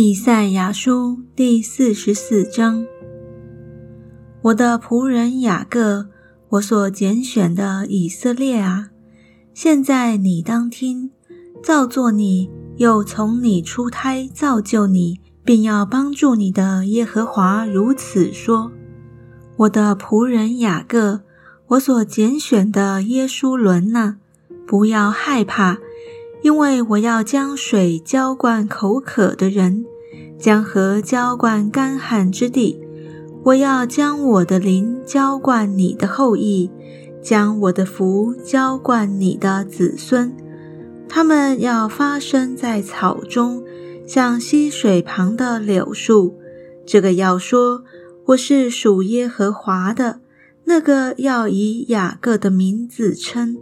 以赛亚书第四十四章：我的仆人雅各，我所拣选的以色列啊，现在你当听，造作你又从你出胎造就你，并要帮助你的耶和华如此说：我的仆人雅各，我所拣选的耶稣伦呐，不要害怕。因为我要将水浇灌口渴的人，将河浇灌干旱之地。我要将我的灵浇灌你的后裔，将我的福浇灌你的子孙。他们要发生在草中，像溪水旁的柳树。这个要说我是属耶和华的，那个要以雅各的名字称。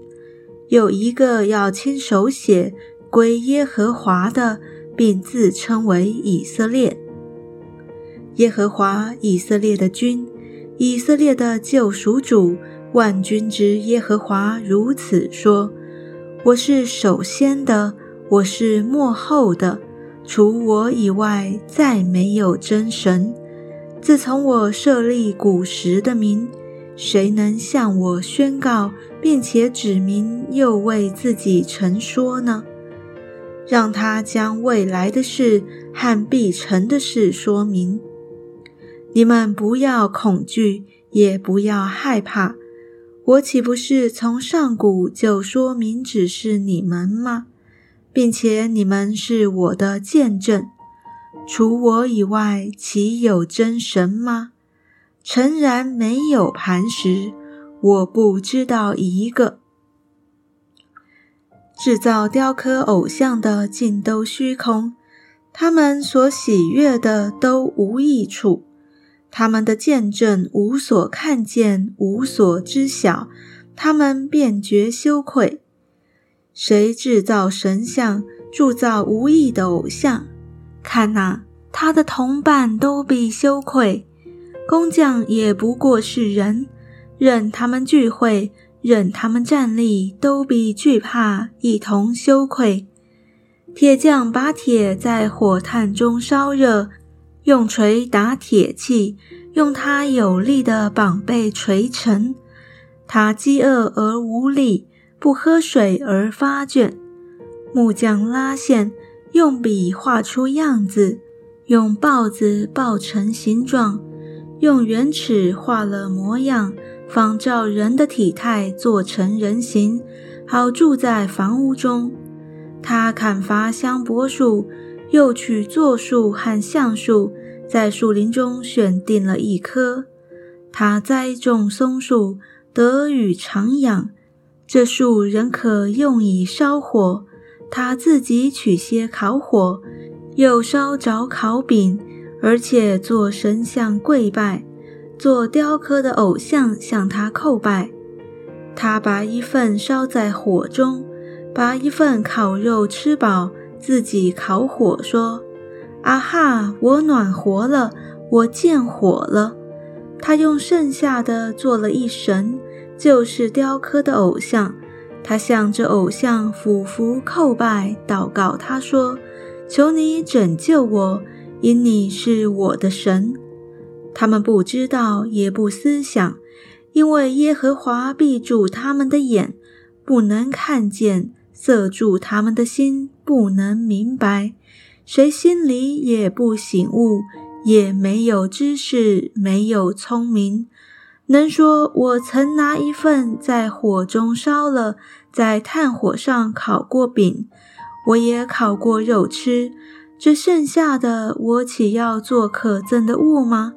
有一个要亲手写归耶和华的，并自称为以色列。耶和华以色列的君，以色列的救赎主，万军之耶和华如此说：我是首先的，我是末后的，除我以外再没有真神。自从我设立古时的名。谁能向我宣告，并且指明又为自己陈说呢？让他将未来的事和必成的事说明。你们不要恐惧，也不要害怕。我岂不是从上古就说明指示你们吗？并且你们是我的见证。除我以外，岂有真神吗？诚然没有磐石，我不知道一个制造雕刻偶像的尽都虚空，他们所喜悦的都无益处，他们的见证无所看见，无所知晓，他们便觉羞愧。谁制造神像，铸造无益的偶像？看哪，他的同伴都必羞愧。工匠也不过是人，任他们聚会，任他们站立，都必惧怕，一同羞愧。铁匠把铁在火炭中烧热，用锤打铁器，用他有力的膀背锤沉。他饥饿而无力，不喝水而发倦。木匠拉线，用笔画出样子，用刨子刨成形状。用圆尺画了模样，仿照人的体态做成人形，好住在房屋中。他砍伐香柏树，又取柞树和橡树，在树林中选定了一棵。他栽种松树，得与常养。这树仍可用以烧火。他自己取些烤火，又烧着烤饼。而且做神像跪拜，做雕刻的偶像向他叩拜。他把一份烧在火中，把一份烤肉吃饱，自己烤火说：“啊哈，我暖和了，我见火了。”他用剩下的做了一神，就是雕刻的偶像。他向着偶像俯伏叩拜，祷告他说：“求你拯救我。”因你是我的神，他们不知道也不思想，因为耶和华闭住他们的眼，不能看见；塞住他们的心，不能明白。谁心里也不醒悟，也没有知识，没有聪明，能说我曾拿一份在火中烧了，在炭火上烤过饼，我也烤过肉吃。这剩下的，我岂要做可憎的物吗？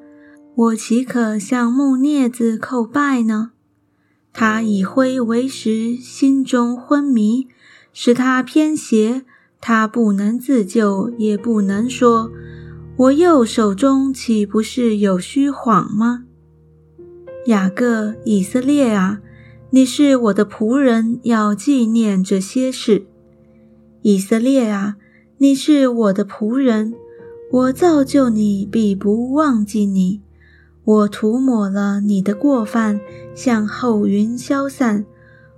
我岂可向木镊子叩拜呢？他以灰为食，心中昏迷，使他偏斜。他不能自救，也不能说：“我右手中岂不是有虚谎吗？”雅各，以色列啊，你是我的仆人，要纪念这些事。以色列啊。你是我的仆人，我造就你，必不忘记你。我涂抹了你的过犯，向后云消散；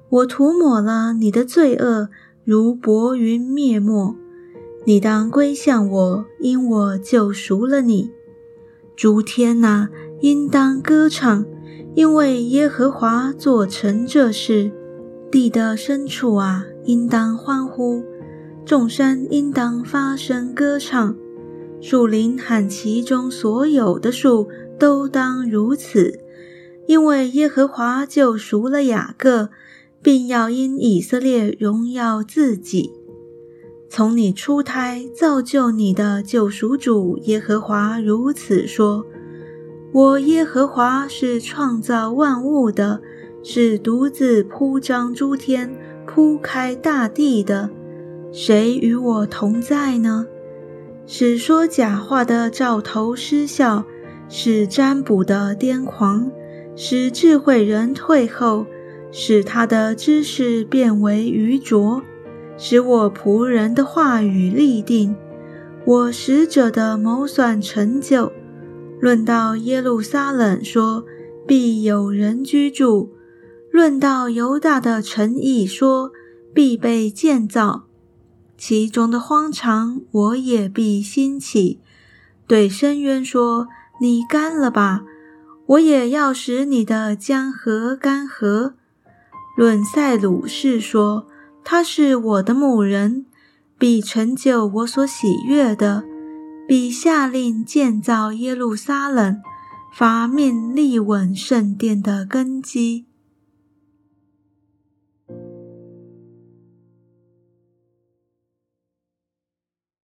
我涂抹了你的罪恶，如薄云灭没。你当归向我，因我救赎了你。诸天哪，应当歌唱，因为耶和华做成这事。地的深处啊，应当欢呼；众山应当发声歌唱，树林和其中所有的树都当如此，因为耶和华救赎了雅各，并要因以色列荣耀自己。从你出胎造就你的救赎主耶和华如此说：“我耶和华是创造万物的，是独自铺张诸天、铺开大地的。谁与我同在呢？使说假话的兆头失效，使占卜的癫狂，使智慧人退后，使他的知识变为愚拙。”使我仆人的话语立定，我使者的谋算成就。论到耶路撒冷，说必有人居住；论到犹大的城邑，说必被建造。其中的荒场，我也必兴起。对深渊说：“你干了吧！”我也要使你的江河干涸。论塞鲁士说。他是我的牧人，必成就我所喜悦的，必下令建造耶路撒冷，发命立稳圣殿的根基。